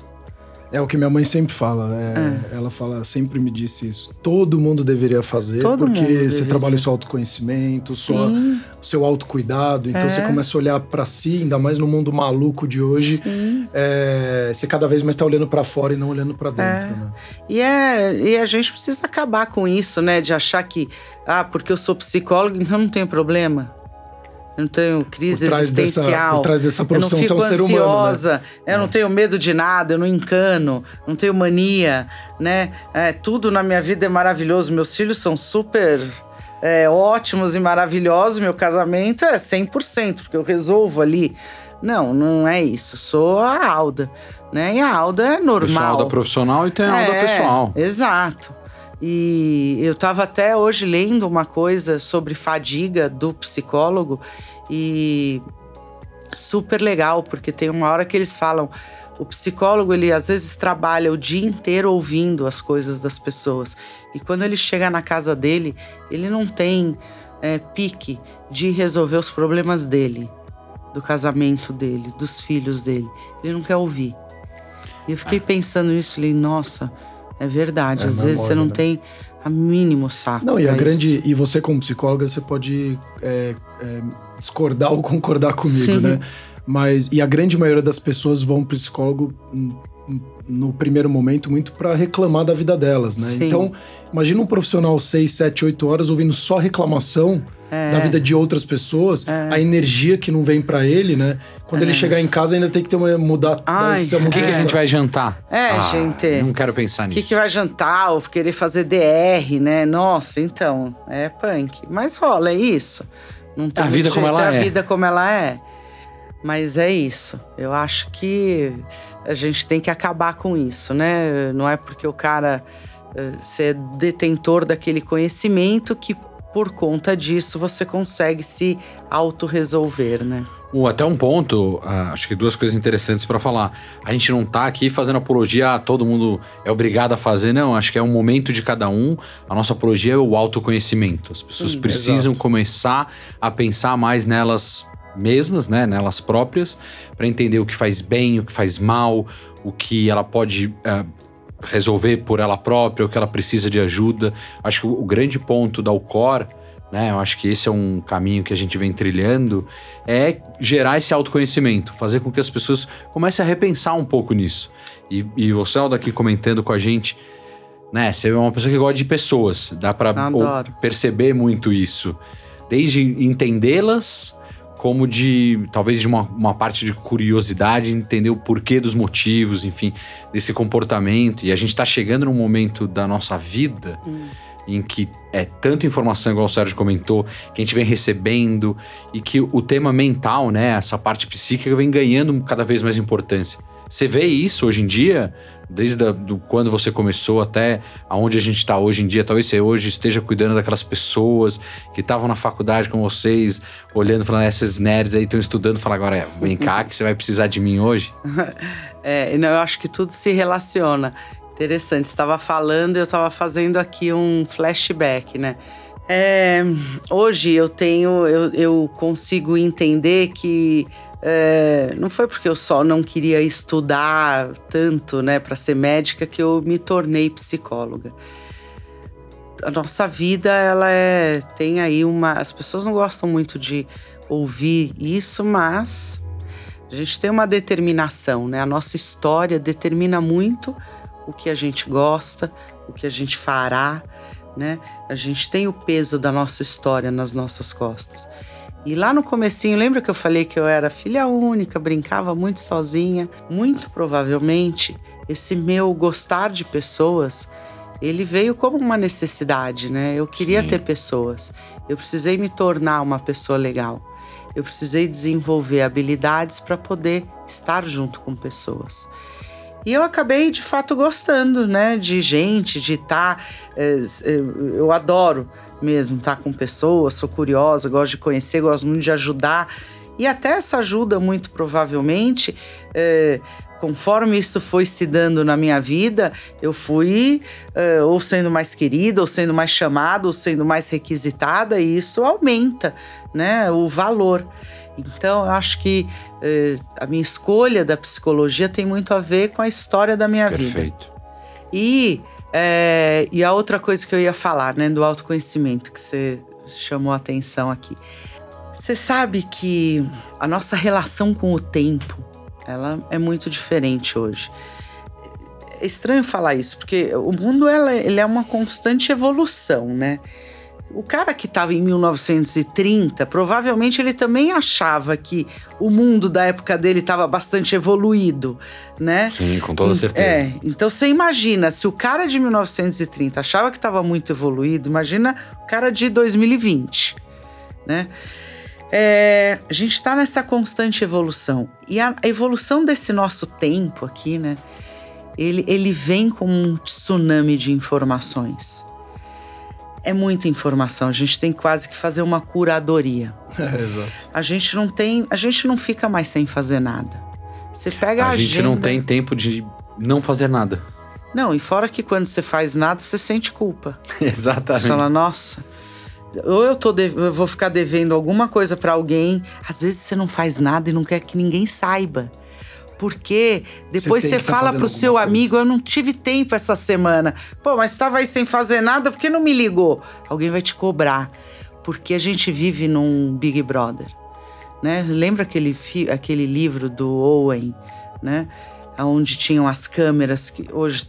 É o que minha mãe sempre fala. É, é. Ela fala, sempre me disse isso. Todo mundo deveria fazer, Todo porque você deveria. trabalha o seu autoconhecimento, sua, o seu autocuidado. Então é. você começa a olhar para si, ainda mais no mundo maluco de hoje. É, você cada vez mais está olhando para fora e não olhando para dentro. É. Né? E, é, e a gente precisa acabar com isso, né? De achar que, ah, porque eu sou psicólogo, então não tem problema eu não tenho crise por existencial. Dessa, por trás dessa profissão, eu não fico é um ansiosa, humano, né? eu não é. tenho medo de nada, eu não encano, não tenho mania, né? É, tudo na minha vida é maravilhoso, meus filhos são super é, ótimos e maravilhosos, meu casamento é 100%, porque eu resolvo ali. Não, não é isso, eu sou a Alda, né? E a Alda é normal. Tem a Alda profissional e tem a Alda é, pessoal. Exato. E eu estava até hoje lendo uma coisa sobre fadiga do psicólogo e super legal, porque tem uma hora que eles falam o psicólogo, ele às vezes trabalha o dia inteiro ouvindo as coisas das pessoas. E quando ele chega na casa dele, ele não tem é, pique de resolver os problemas dele, do casamento dele, dos filhos dele. Ele não quer ouvir. E eu fiquei pensando nisso, falei, nossa, é verdade. É, Às vezes você não né? tem a mínimo saco. Não, e a grande. E você, como psicóloga, você pode é, é, discordar ou concordar comigo, Sim. né? Mas. E a grande maioria das pessoas vão pro psicólogo no primeiro momento muito para reclamar da vida delas, né? Sim. Então, imagina um profissional 6, 7, 8 horas ouvindo só reclamação é. da vida de outras pessoas, é. a energia que não vem para ele, né? Quando é. ele chegar em casa ainda tem que ter uma mudar Ai, O que, que a gente vai jantar? É, ah, gente. Não quero pensar nisso. O que, que vai jantar ou querer fazer DR, né? Nossa, então, é punk. Mas rola, é isso. Não tem a vida como ela é. A vida como ela é. Mas é isso. Eu acho que a gente tem que acabar com isso, né? Não é porque o cara uh, ser detentor daquele conhecimento que por conta disso você consegue se autorresolver, né? Uh, até um ponto, uh, acho que duas coisas interessantes para falar. A gente não tá aqui fazendo apologia, ah, todo mundo é obrigado a fazer, não. Acho que é um momento de cada um. A nossa apologia é o autoconhecimento. As pessoas Sim, precisam exato. começar a pensar mais nelas mesmas, né, nelas próprias, para entender o que faz bem, o que faz mal, o que ela pode uh, resolver por ela própria, o que ela precisa de ajuda. Acho que o, o grande ponto da UCOR, né, eu acho que esse é um caminho que a gente vem trilhando, é gerar esse autoconhecimento, fazer com que as pessoas comecem a repensar um pouco nisso. E, e você, Aldo, aqui comentando com a gente, né, você é uma pessoa que gosta de pessoas, dá para perceber muito isso. Desde entendê-las como de talvez de uma, uma parte de curiosidade, entender o porquê dos motivos, enfim, desse comportamento. E a gente está chegando num momento da nossa vida hum. em que é tanta informação, igual o Sérgio comentou, que a gente vem recebendo e que o tema mental, né, essa parte psíquica, vem ganhando cada vez mais importância. Você vê isso hoje em dia, desde a, do, quando você começou até aonde a gente está hoje em dia. Talvez você hoje esteja cuidando daquelas pessoas que estavam na faculdade com vocês, olhando, falando, essas nerds aí estão estudando, fala agora, vem cá que você vai precisar de mim hoje. <laughs> é, não, eu acho que tudo se relaciona. Interessante, estava falando e eu estava fazendo aqui um flashback, né? É, hoje eu tenho, eu, eu consigo entender que é, não foi porque eu só não queria estudar tanto, né, para ser médica que eu me tornei psicóloga. A nossa vida, ela é tem aí uma, as pessoas não gostam muito de ouvir isso, mas a gente tem uma determinação, né? A nossa história determina muito o que a gente gosta, o que a gente fará, né? A gente tem o peso da nossa história nas nossas costas. E lá no comecinho, lembra que eu falei que eu era filha única, brincava muito sozinha? Muito provavelmente, esse meu gostar de pessoas, ele veio como uma necessidade, né? Eu queria Sim. ter pessoas. Eu precisei me tornar uma pessoa legal. Eu precisei desenvolver habilidades para poder estar junto com pessoas. E eu acabei de fato gostando, né, de gente, de estar. Tá, é, eu adoro mesmo estar tá com pessoas, sou curiosa, gosto de conhecer, gosto muito de ajudar. E até essa ajuda, muito provavelmente, é, conforme isso foi se dando na minha vida, eu fui uh, ou sendo mais querida, ou sendo mais chamada, ou sendo mais requisitada, e isso aumenta né, o valor. Então, eu acho que uh, a minha escolha da psicologia tem muito a ver com a história da minha Perfeito. vida. Perfeito. E, é, e a outra coisa que eu ia falar, né, do autoconhecimento, que você chamou a atenção aqui. Você sabe que a nossa relação com o tempo ela é muito diferente hoje. É estranho falar isso, porque o mundo ela, ele é uma constante evolução, né? O cara que estava em 1930, provavelmente ele também achava que o mundo da época dele estava bastante evoluído, né? Sim, com toda certeza. É, então você imagina, se o cara de 1930 achava que estava muito evoluído, imagina o cara de 2020, né? É, a gente está nessa constante evolução. E a evolução desse nosso tempo aqui, né? Ele, ele vem como um tsunami de informações. É muita informação, a gente tem quase que fazer uma curadoria. <laughs> É, exato. A gente não tem, a gente não fica mais sem fazer nada. Você pega a, a gente não tem tempo de não fazer nada. Não, e fora que quando você faz nada, você sente culpa. <laughs> Exatamente. Você fala, nossa, ou eu, tô de, eu vou ficar devendo alguma coisa para alguém. Às vezes você não faz nada e não quer que ninguém saiba. Porque depois você, você tá fala pro seu coisa. amigo: Eu não tive tempo essa semana. Pô, mas estava aí sem fazer nada, por que não me ligou? Alguém vai te cobrar. Porque a gente vive num Big Brother. Né? Lembra aquele, aquele livro do Owen, né? Onde tinham as câmeras que hoje,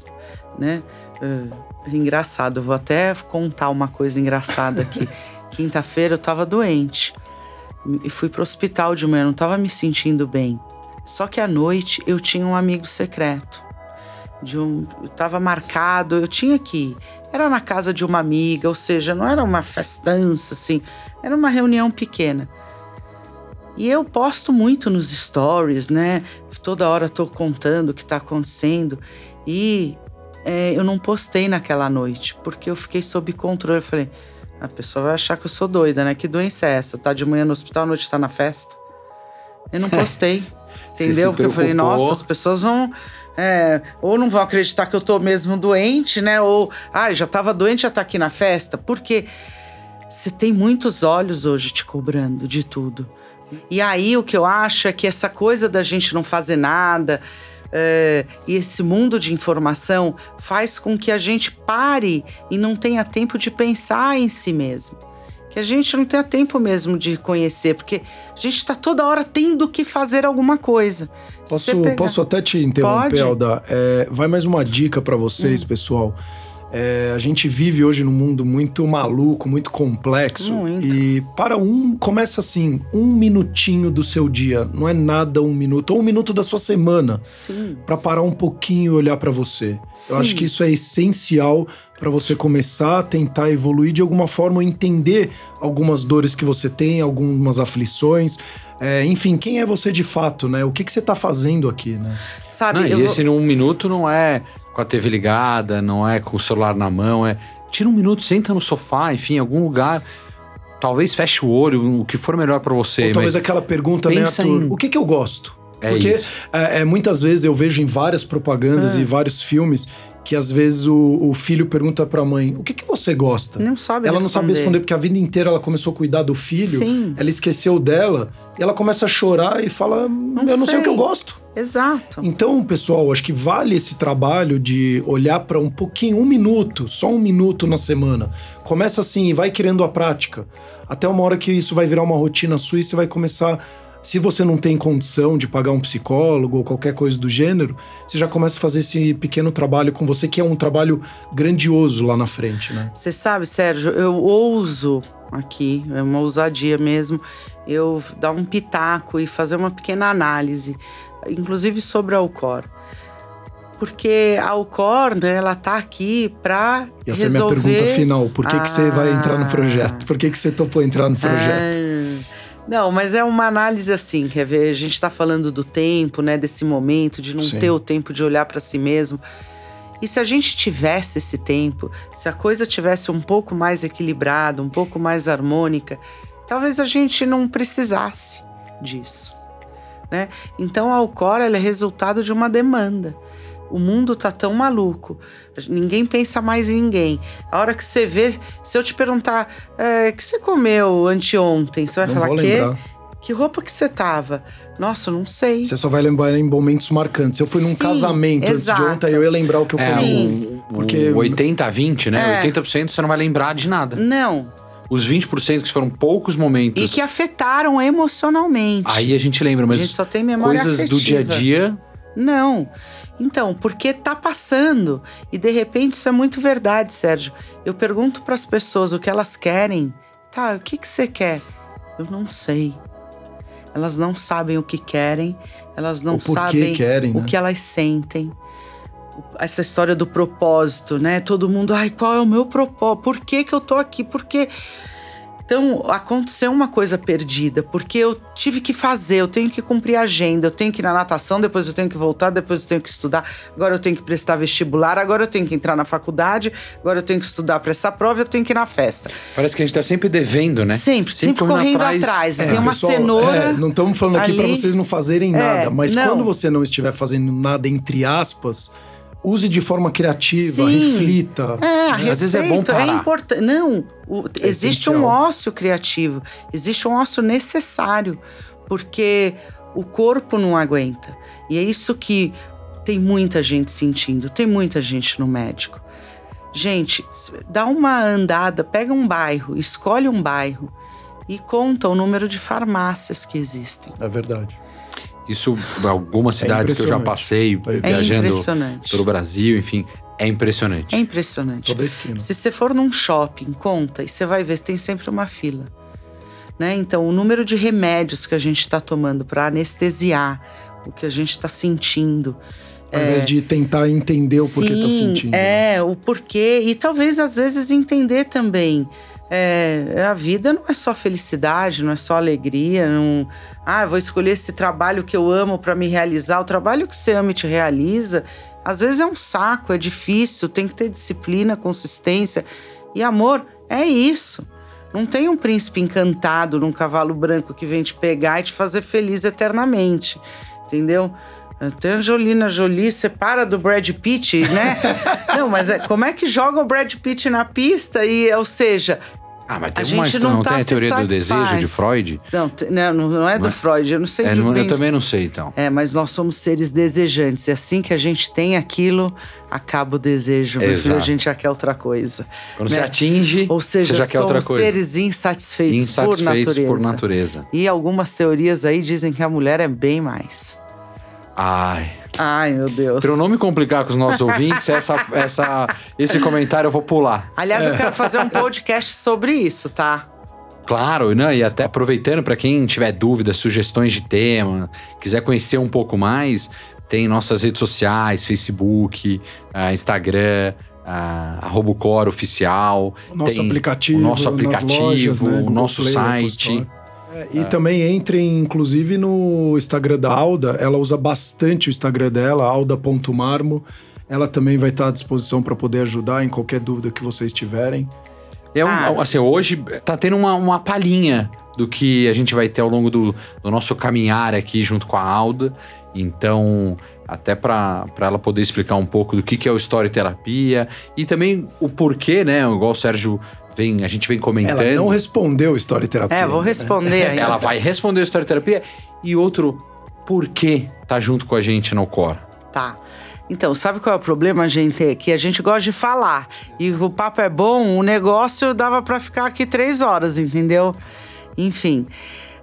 né? Uh, engraçado. Vou até contar uma coisa engraçada aqui. <laughs> Quinta-feira eu tava doente e fui pro hospital de manhã, não tava me sentindo bem. Só que à noite eu tinha um amigo secreto. De um, eu tava marcado, eu tinha que ir. Era na casa de uma amiga, ou seja, não era uma festança assim, era uma reunião pequena. E eu posto muito nos stories, né? Toda hora tô contando o que tá acontecendo. E é, eu não postei naquela noite, porque eu fiquei sob controle. Eu falei, a pessoa vai achar que eu sou doida, né? Que doença é essa? Tá de manhã no hospital, à noite tá na festa. Eu não <laughs> postei. Entendeu? Porque eu falei, nossa, as pessoas vão. É, ou não vão acreditar que eu tô mesmo doente, né? Ou, ah, já tava doente, já tá aqui na festa. Porque você tem muitos olhos hoje te cobrando de tudo. E aí o que eu acho é que essa coisa da gente não fazer nada, é, e esse mundo de informação faz com que a gente pare e não tenha tempo de pensar em si mesmo. Que a gente não tenha tempo mesmo de conhecer, porque a gente está toda hora tendo que fazer alguma coisa. Posso, pegar... posso até te interromper, Pode? Alda? É, vai mais uma dica para vocês, hum. pessoal. É, a gente vive hoje num mundo muito maluco, muito complexo. Muito. E para um, começa assim: um minutinho do seu dia. Não é nada um minuto, ou um minuto da sua semana. Sim. Para parar um pouquinho e olhar para você. Sim. Eu acho que isso é essencial para você começar a tentar evoluir de alguma forma, entender algumas dores que você tem, algumas aflições. É, enfim, quem é você de fato, né? O que, que você tá fazendo aqui, né? Sabe, não, e vou... esse num minuto não é com a TV ligada, não é com o celular na mão, é tira um minuto, senta no sofá, enfim, em algum lugar. Talvez feche o olho, o que for melhor para você. Ou talvez aquela pergunta, né, Arthur? Em... O que, que eu gosto? É Porque é, é, muitas vezes eu vejo em várias propagandas é. e vários filmes que às vezes o, o filho pergunta para a mãe: "O que que você gosta?" Não sabe Ela responder. não sabe responder porque a vida inteira ela começou a cuidar do filho, Sim. ela esqueceu dela, e ela começa a chorar e fala: não "Eu não sei. sei o que eu gosto". Exato. Então, pessoal, acho que vale esse trabalho de olhar para um pouquinho, um minuto, só um minuto na semana. Começa assim e vai criando a prática. Até uma hora que isso vai virar uma rotina sua e você vai começar se você não tem condição de pagar um psicólogo ou qualquer coisa do gênero, você já começa a fazer esse pequeno trabalho com você, que é um trabalho grandioso lá na frente, né? Você sabe, Sérgio, eu ouso aqui, é uma ousadia mesmo, eu dar um pitaco e fazer uma pequena análise, inclusive sobre a Alcor. Porque a Alcor, né, ela tá aqui para resolver... Essa é a minha pergunta final, por que, ah. que você vai entrar no projeto? Por que, que você topou entrar no projeto? Ah. Não, mas é uma análise assim, quer ver? A gente está falando do tempo, né? Desse momento, de não Sim. ter o tempo de olhar para si mesmo. E se a gente tivesse esse tempo, se a coisa tivesse um pouco mais equilibrada, um pouco mais harmônica, talvez a gente não precisasse disso. Né? Então a Alcora é resultado de uma demanda. O mundo tá tão maluco, ninguém pensa mais em ninguém. A hora que você vê, se eu te perguntar, é, que você comeu anteontem, você vai não falar que que roupa que você tava? Nossa, não sei. Você só vai lembrar em momentos marcantes. Eu fui num Sim, casamento exato. antes de ontem, eu ia lembrar o que eu é, comi. O, porque... o 80-20, né? É. 80% você não vai lembrar de nada. Não. Os 20% que foram poucos momentos. E que afetaram emocionalmente. Aí a gente lembra, mas. A gente só tem memória Coisas afetiva. do dia a dia. Não. Então, porque tá passando. E de repente isso é muito verdade, Sérgio. Eu pergunto para as pessoas o que elas querem. Tá, o que, que você quer? Eu não sei. Elas não sabem o que querem, elas não sabem querem, o né? que elas sentem. Essa história do propósito, né? Todo mundo, ai, qual é o meu propósito? Por que, que eu tô aqui? Porque então, aconteceu uma coisa perdida, porque eu tive que fazer, eu tenho que cumprir a agenda, eu tenho que ir na natação, depois eu tenho que voltar, depois eu tenho que estudar, agora eu tenho que prestar vestibular, agora eu tenho que entrar na faculdade, agora eu tenho que estudar para essa prova, eu tenho que ir na festa. Parece que a gente tá sempre devendo, né? Sempre, sempre, sempre correndo atrás. atrás. É, tem uma pessoal, cenoura. É, não estamos falando aqui para vocês não fazerem é, nada, mas não. quando você não estiver fazendo nada, entre aspas use de forma criativa, Sim. reflita. É, né? respeito, Às vezes é bom parar. É importante. Não, o, é existe essencial. um ócio criativo, existe um ócio necessário, porque o corpo não aguenta. E é isso que tem muita gente sentindo, tem muita gente no médico. Gente, dá uma andada, pega um bairro, escolhe um bairro e conta o número de farmácias que existem. É verdade. Isso, algumas é cidades é que eu já passei, é viajando pelo Brasil, enfim, é impressionante. É impressionante. Toda esquina. Se você for num shopping, conta, e você vai ver, tem sempre uma fila. Né? Então, o número de remédios que a gente está tomando para anestesiar o que a gente está sentindo. Ao é... invés de tentar entender o Sim, porquê está sentindo. É, o porquê. E talvez, às vezes, entender também é, a vida não é só felicidade, não é só alegria. Não, ah, vou escolher esse trabalho que eu amo para me realizar. O trabalho que você ama e te realiza, às vezes é um saco, é difícil, tem que ter disciplina, consistência. E amor, é isso. Não tem um príncipe encantado num cavalo branco que vem te pegar e te fazer feliz eternamente. Entendeu? Tem Angelina Jolie, separa do Brad Pitt, né? <laughs> Não, mas é, como é que joga o Brad Pitt na pista? E, ou seja, ah, mas tem a uma gente não, não tá tem a teoria do desejo de Freud? Não, não, não é do é? Freud, eu não sei é, não, Eu também não sei, então. É, mas nós somos seres desejantes. E assim que a gente tem aquilo, acaba o desejo. Meu filho, a gente já quer outra coisa. Quando né? você atinge, Ou seja, você já quer outra coisa. seres insatisfeitos, insatisfeitos por, natureza. por natureza. E algumas teorias aí dizem que a mulher é bem mais. Ai. Ai, meu Deus. Para eu não me complicar com os nossos <laughs> ouvintes, essa, essa, esse comentário eu vou pular. Aliás, eu quero fazer um <laughs> podcast sobre isso, tá? Claro, né? e até aproveitando para quem tiver dúvidas, sugestões de tema, quiser conhecer um pouco mais, tem nossas redes sociais, Facebook, uh, Instagram, uh, arroba Cor oficial. O nosso tem aplicativo. O nosso aplicativo, lojas, né? o nosso Play, site. É, e é. também entrem, inclusive, no Instagram da Alda. Ela usa bastante o Instagram dela, alda.marmo. Ela também vai estar à disposição para poder ajudar em qualquer dúvida que vocês tiverem. É um, ah. assim, hoje tá tendo uma, uma palhinha do que a gente vai ter ao longo do, do nosso caminhar aqui junto com a Alda. Então, até para ela poder explicar um pouco do que, que é o Story Terapia e também o porquê, né? Igual o Sérgio vem, a gente vem comentando. Ela não respondeu Story Terapia. É, vou responder <laughs> ainda. ela vai responder Story Terapia e outro porquê tá junto com a gente no Core. Tá. Então, sabe qual é o problema, gente? É que a gente gosta de falar. E o papo é bom, o negócio dava para ficar aqui três horas, entendeu? Enfim.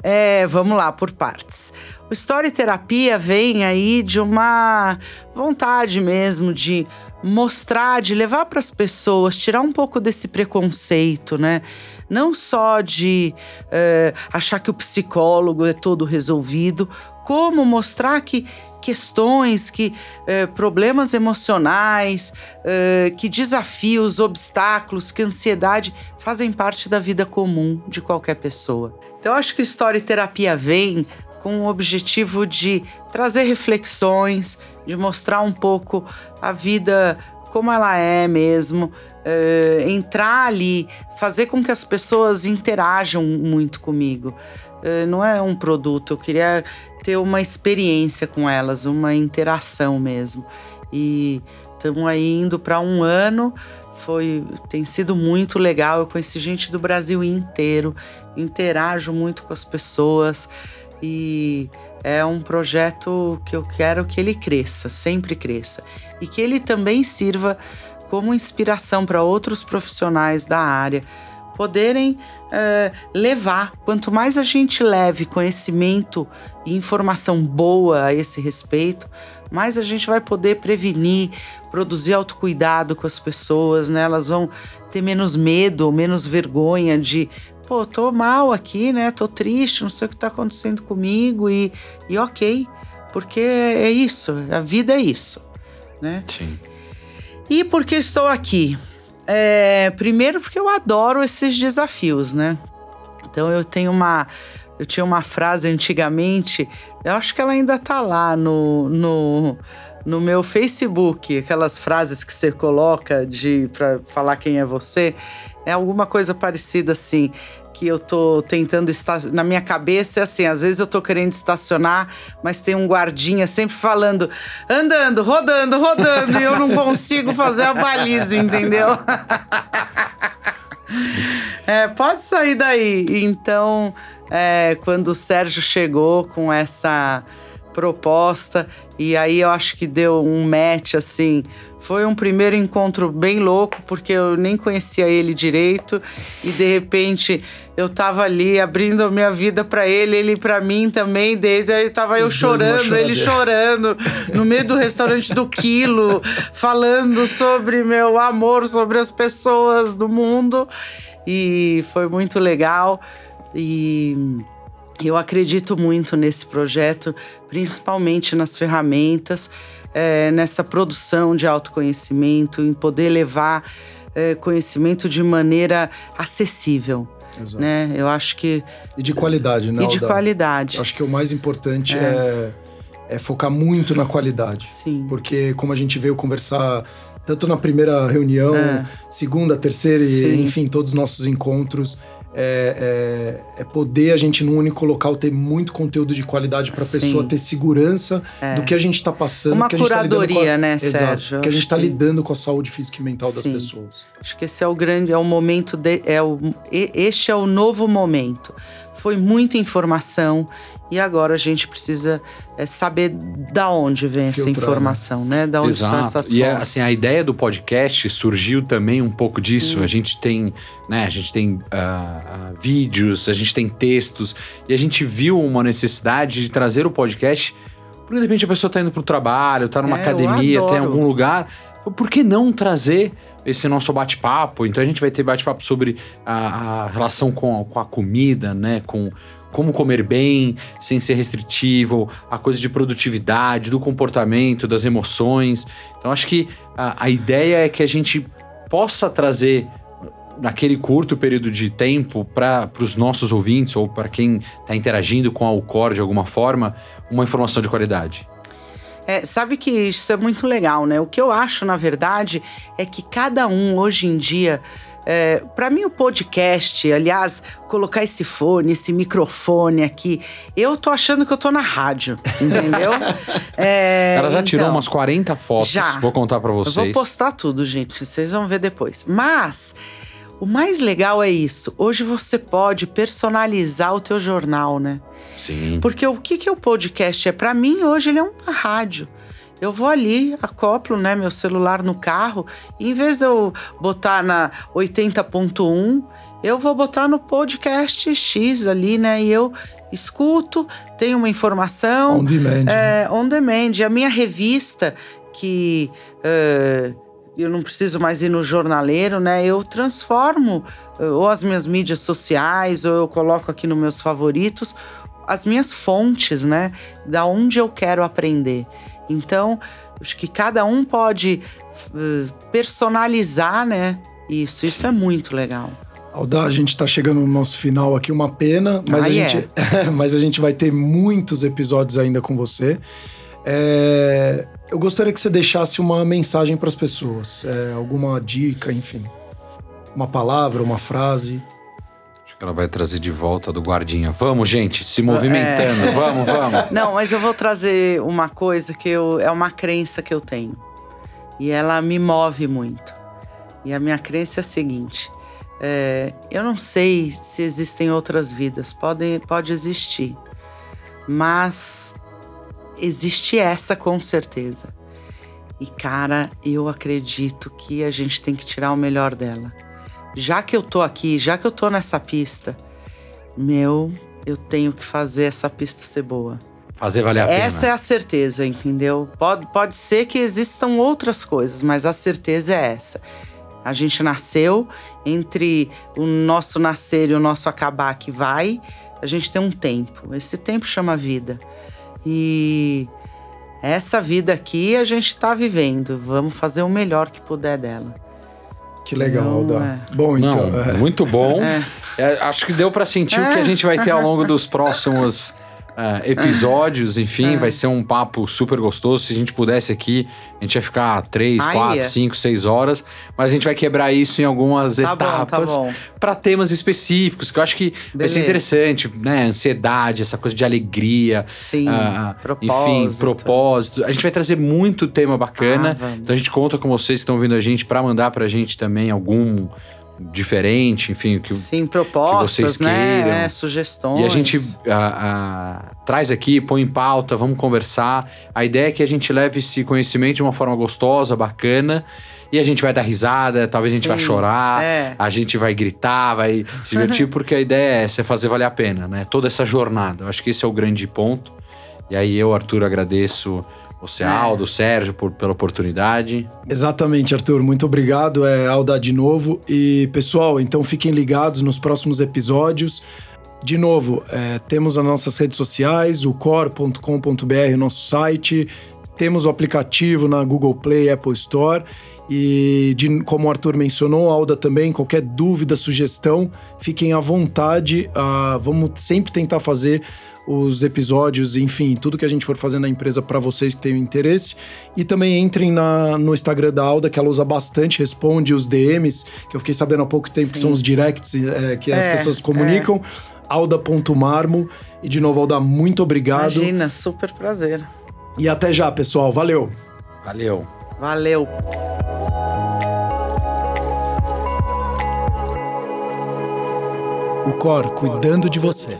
É, vamos lá, por partes. O Story Terapia vem aí de uma vontade mesmo de mostrar, de levar para as pessoas, tirar um pouco desse preconceito, né? Não só de é, achar que o psicólogo é todo resolvido, como mostrar que questões, que eh, problemas emocionais, eh, que desafios, obstáculos, que ansiedade fazem parte da vida comum de qualquer pessoa. Então, acho que Story Terapia vem com o objetivo de trazer reflexões, de mostrar um pouco a vida como ela é mesmo, é, entrar ali, fazer com que as pessoas interajam muito comigo. É, não é um produto, eu queria ter uma experiência com elas, uma interação mesmo. E estamos aí indo para um ano foi tem sido muito legal. Eu conheci gente do Brasil inteiro, interajo muito com as pessoas e é um projeto que eu quero que ele cresça, sempre cresça e que ele também sirva como inspiração para outros profissionais da área poderem é, levar. Quanto mais a gente leve conhecimento e informação boa a esse respeito, mais a gente vai poder prevenir, produzir autocuidado com as pessoas, né? Elas vão ter menos medo, menos vergonha de pô, tô mal aqui, né? Tô triste, não sei o que tá acontecendo comigo e, e ok, porque é isso, a vida é isso, né? Sim. E por que estou aqui? É, primeiro porque eu adoro esses desafios, né? Então eu tenho uma. Eu tinha uma frase antigamente, eu acho que ela ainda tá lá no, no, no meu Facebook, aquelas frases que você coloca de para falar quem é você. É alguma coisa parecida assim que eu tô tentando estar na minha cabeça é assim, às vezes eu tô querendo estacionar, mas tem um guardinha sempre falando, andando, rodando, rodando, e eu não consigo fazer a baliza, entendeu? <laughs> é, pode sair daí. Então, é, quando o Sérgio chegou com essa proposta, e aí eu acho que deu um match assim. Foi um primeiro encontro bem louco, porque eu nem conhecia ele direito e de repente eu tava ali abrindo a minha vida para ele, ele para mim também. Desde aí tava eu chorando, ele chorando no meio do restaurante do Quilo, falando sobre meu amor, sobre as pessoas do mundo. E foi muito legal. E eu acredito muito nesse projeto, principalmente nas ferramentas, é, nessa produção de autoconhecimento, em poder levar é, conhecimento de maneira acessível. Exato. Né? Eu acho que. E de qualidade, né? E de qualidade. Acho que o mais importante é. é, é focar muito na qualidade. Sim. Porque, como a gente veio conversar tanto na primeira reunião, é. segunda, terceira, e, enfim, todos os nossos encontros é, é, é, poder a gente num único local ter muito conteúdo de qualidade para a pessoa ter segurança é. do que a gente está passando. Uma que a curadoria, tá a, né, Exato, Sérgio? Que a gente está lidando com a saúde física e mental Sim. das pessoas. Acho que esse é o grande, é o momento, de, é o, este é o novo momento. Foi muita informação e agora a gente precisa é, saber da onde vem Filtrar, essa informação, né? Da onde Exato. são essas e é, fontes. assim, a ideia do podcast surgiu também um pouco disso. Hum. A gente tem, né? A gente tem uh, uh, vídeos, a gente tem textos e a gente viu uma necessidade de trazer o podcast. Porque de repente a pessoa está indo para o trabalho, está numa é, academia, está em algum lugar. Por que não trazer esse nosso bate-papo? Então a gente vai ter bate-papo sobre a, a relação com, com a comida, né? Com como comer bem, sem ser restritivo, a coisa de produtividade, do comportamento, das emoções. Então, acho que a, a ideia é que a gente possa trazer naquele curto período de tempo para os nossos ouvintes ou para quem está interagindo com a Alcor de alguma forma, uma informação de qualidade. É, sabe que isso é muito legal, né? O que eu acho, na verdade, é que cada um hoje em dia é, para mim, o podcast, aliás, colocar esse fone, esse microfone aqui, eu tô achando que eu tô na rádio, entendeu? <laughs> é, Ela já então, tirou umas 40 fotos, já. vou contar para vocês. Eu vou postar tudo, gente, vocês vão ver depois. Mas. O mais legal é isso. Hoje você pode personalizar o teu jornal, né? Sim. Porque o que, que é o podcast? É para mim hoje ele é uma rádio eu vou ali, acoplo né, meu celular no carro, e em vez de eu botar na 80.1, eu vou botar no podcast X ali, né? E eu escuto, tenho uma informação. On demand. Né? É, on demand. A minha revista, que uh, eu não preciso mais ir no jornaleiro, né? Eu transformo uh, ou as minhas mídias sociais, ou eu coloco aqui nos meus favoritos, as minhas fontes, né? Da onde eu quero aprender. Então, acho que cada um pode uh, personalizar, né? Isso, isso é muito legal. Alda, a gente está chegando no nosso final aqui, uma pena, mas, Ah, a, é? gente, <laughs> mas a gente vai ter muitos episódios ainda com você. É, eu gostaria que você deixasse uma mensagem para as pessoas, é, alguma dica, enfim. Uma palavra, uma frase. Ela vai trazer de volta do guardinha. Vamos, gente, se movimentando. Vamos, vamos. <laughs> Não, mas eu vou trazer uma coisa que eu, é uma crença que eu tenho. E ela me move muito. E a minha crença é a seguinte: é, eu não sei se existem outras vidas, pode, pode existir. Mas existe essa com certeza. E, cara, eu acredito que a gente tem que tirar o melhor dela. Já que eu tô aqui, já que eu tô nessa pista, meu, eu tenho que fazer essa pista ser boa. Fazer valer a Essa é pena. a certeza, entendeu? Pode, pode ser que existam outras coisas, mas a certeza é essa. A gente nasceu entre o nosso nascer e o nosso acabar que vai, a gente tem um tempo. Esse tempo chama vida. E essa vida aqui a gente tá vivendo. Vamos fazer o melhor que puder dela. Que legal, Não, Alda. Bom, então. Não, é, muito bom. <laughs> É. É, acho que deu pra sentir o que a gente vai ter ao longo dos próximos ah, episódios. <laughs> Enfim, É. vai ser um papo super gostoso. Se a gente pudesse aqui, a gente ia ficar três, quatro, cinco, seis horas. Mas a gente vai quebrar isso em algumas Tá tá etapas bom. para temas específicos, que eu acho que vai ser Beleza. interessante, né? Ansiedade, essa coisa de alegria. Sim, ah, propósito. Enfim, propósito. A gente vai trazer muito tema bacana. Ah, então a gente conta com vocês que estão ouvindo a gente para mandar pra gente também algum diferente, enfim, que, Sim, propostas, vocês né? queiram. É, sugestões. e a gente ah, ah, traz aqui, põe em pauta, vamos conversar. A ideia é que a gente leve esse conhecimento de uma forma gostosa, bacana. E a gente vai dar risada, talvez a gente vai chorar, é. a gente vai gritar, vai se divertir, <laughs> porque a ideia é essa, é fazer valer a pena, né? Toda essa jornada. Eu acho que esse é o grande ponto. E aí eu, Arthur, agradeço você, É. Aldo, Sérgio, por, pela oportunidade. Exatamente, Arthur. Muito obrigado. É Alda de novo. E, pessoal, então fiquem ligados nos próximos episódios. De novo, é, temos as nossas redes sociais, o core.com.br, nosso site. Temos o aplicativo na Google Play, Apple Store. E, de- como o Arthur mencionou, Alda também, qualquer dúvida, sugestão, fiquem à vontade. ah, vamos sempre tentar fazer os episódios, enfim, tudo que a gente for fazer na empresa para vocês que tenham interesse. E também entrem na, no Instagram da Alda, que ela usa bastante, responde os DMs, que eu fiquei sabendo há pouco tempo que Sim. são os directs é, que as É, pessoas comunicam. Alda.marmo. E de novo, Alda, muito obrigado. Imagina, super prazer. E até já, pessoal. valeu! Valeu! Valeu. O Cor cuidando de você.